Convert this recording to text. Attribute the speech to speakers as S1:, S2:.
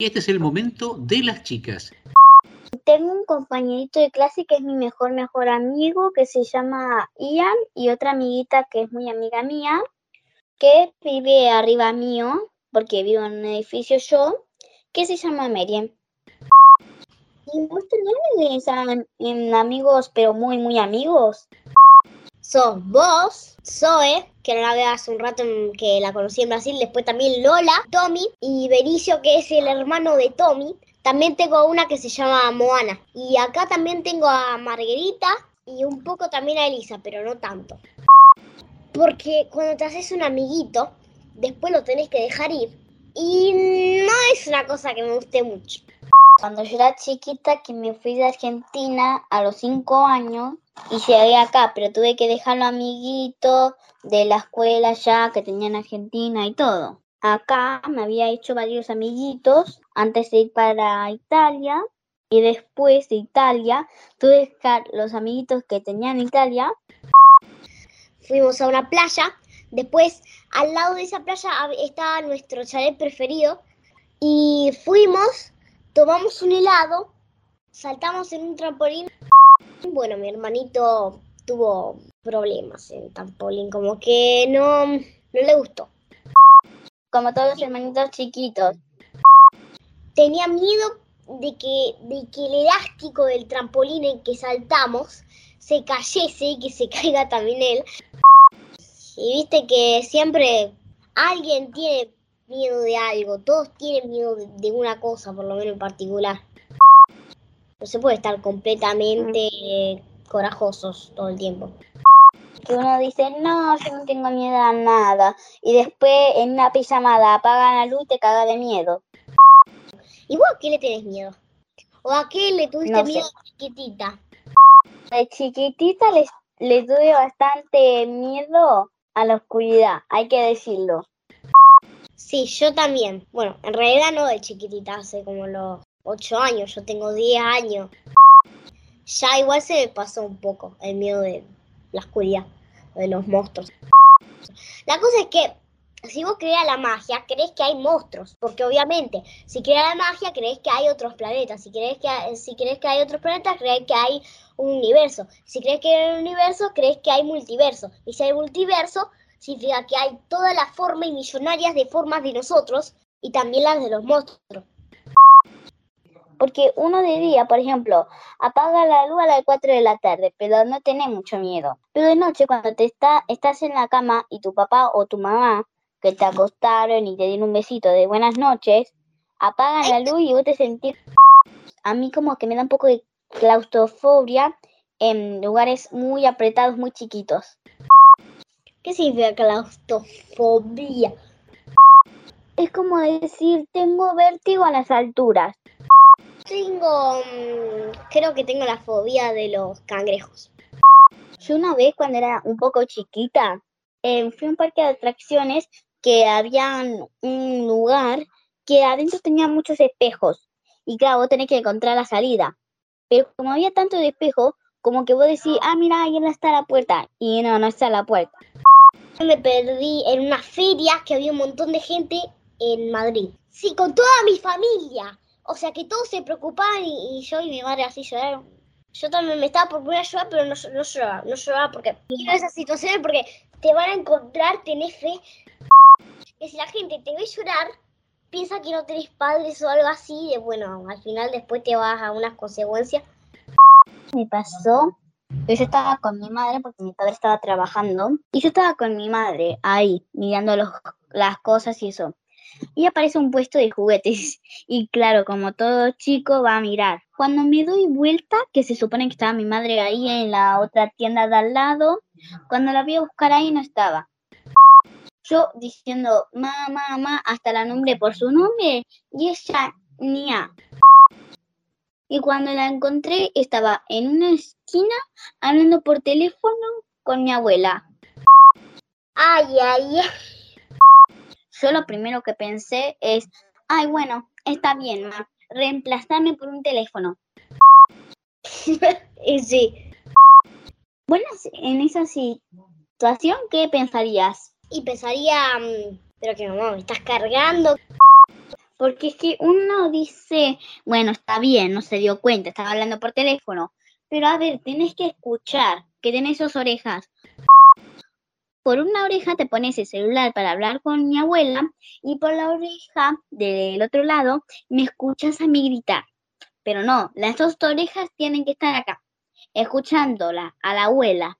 S1: Este es el momento de las chicas.
S2: Tengo un compañerito de clase que es mi mejor, mejor amigo, que se llama Ian, y otra amiguita que es muy amiga mía, que vive arriba mío, porque vivo en un edificio yo, que se llama Merian. ¿Y vos tenés en amigos, pero muy, muy amigos?
S3: Sos vos, Zoe, que no la veo hace un rato que la conocí en Brasil, después también Lola, Tommy y Benicio, que es el hermano de Tommy. También tengo una que se llama Moana. Y acá también tengo a Margarita y un poco también a Elisa, pero no tanto. Porque cuando te haces un amiguito, después lo tenés que dejar ir. Y no es una cosa que me guste mucho.
S2: Cuando yo era chiquita, que me fui de Argentina a los 5 años y llegué acá, pero tuve que dejarlo amiguito de la escuela ya que tenía en Argentina y todo. Acá me había hecho varios amiguitos antes de ir para Italia y después de Italia tuve que dejar los amiguitos que tenía en Italia.
S3: Fuimos a una playa, después al lado de esa playa estaba nuestro chalet preferido y fuimos tomamos un helado, saltamos en un trampolín. Bueno, mi hermanito tuvo problemas en trampolín, como que no, no le gustó.
S2: Como todos los hermanitos chiquitos.
S3: Tenía miedo de que, de que el elástico del trampolín en que saltamos se cayese y que se caiga también él. Y viste que siempre alguien tiene miedo de algo, todos tienen miedo de, una cosa, por lo menos en particular. No se puede estar completamente corajosos todo el tiempo.
S2: Que uno dice, no, yo no tengo miedo a nada. Y después en una pijamada apagan la luz y te caga de miedo.
S3: ¿Y vos a qué le tenés miedo? ¿O a qué le tuviste miedo de chiquitita?
S2: De chiquitita le, le tuve bastante miedo a la oscuridad, hay que decirlo.
S3: Sí, yo también. Bueno, en realidad no de chiquitita, hace como los 8 años, yo tengo 10 años. Ya igual se me pasó un poco el miedo de la oscuridad, de los monstruos. La cosa es que si vos creas la magia, crees que hay monstruos, porque obviamente, si creas la magia, crees que hay otros planetas, si crees que, si crees que hay otros planetas, crees que hay un universo, si crees que hay un universo, crees que hay multiverso, y si hay multiverso, significa que hay todas las formas y millonarias de formas de nosotros y también las de los monstruos.
S2: Porque uno de día, por ejemplo, apaga la luz a las 4 de la tarde, pero no tenés mucho miedo. Pero de noche, cuando te está, estás en la cama y tu papá o tu mamá, que te acostaron y te dieron un besito de buenas noches, apagan la luz y vos te sentís... A mí como que me da un poco de claustrofobia en lugares muy apretados, muy chiquitos.
S3: ¿Qué significa claustrofobia?
S2: Es como decir, tengo vértigo a las alturas.
S3: Tengo, mm, creo que tengo la fobia de los cangrejos.
S2: Yo una vez cuando era un poco chiquita, eh, fui a un parque de atracciones que había un lugar que adentro tenía muchos espejos. Y claro, vos tenés que encontrar la salida. Pero como había tanto de espejo, como que vos decís, ah, mira, ahí está la puerta. Y no, no está la puerta.
S3: Me perdí en una feria que había un montón de gente en Madrid. Sí, con toda mi familia. O sea que todos se preocupaban y, yo y mi madre así lloraron. Yo también me estaba por poner a llorar, pero no, no lloraba, no lloraba porque quiero esas situaciones porque te van a encontrar, tenés fe. Que si la gente te ve llorar, piensa que no tenés padres o algo así, de bueno, al final después te vas a unas consecuencias.
S2: Me pasó yo estaba con mi madre porque mi padre estaba trabajando y yo estaba con mi madre ahí mirando las cosas y eso. Y aparece un puesto de juguetes y claro, como todo chico va a mirar. Cuando me doy vuelta, que se supone que estaba mi madre ahí en la otra tienda de al lado, cuando la vi a buscar ahí no estaba. Yo diciendo, mamá, mamá, hasta la nombre por su nombre y ella, Nia. Y cuando la encontré estaba en una esquina hablando por teléfono con mi abuela.
S3: Ay, ay, ay.
S2: Yo lo primero que pensé es, ay, bueno, está bien, ma, reemplazarme por un teléfono.
S3: y sí.
S2: Bueno, en esa situación, ¿qué pensarías?
S3: Y pensaría, mm, pero que mamá, me estás cargando.
S2: Porque es que uno dice, bueno, está bien, no se dio cuenta, estaba hablando por teléfono. Pero a ver, tenés que escuchar, que tenés dos orejas. Por una oreja te pones el celular para hablar con mi abuela y por la oreja del otro lado me escuchas a mí gritar. Pero no, las dos orejas tienen que estar acá, escuchándola a la abuela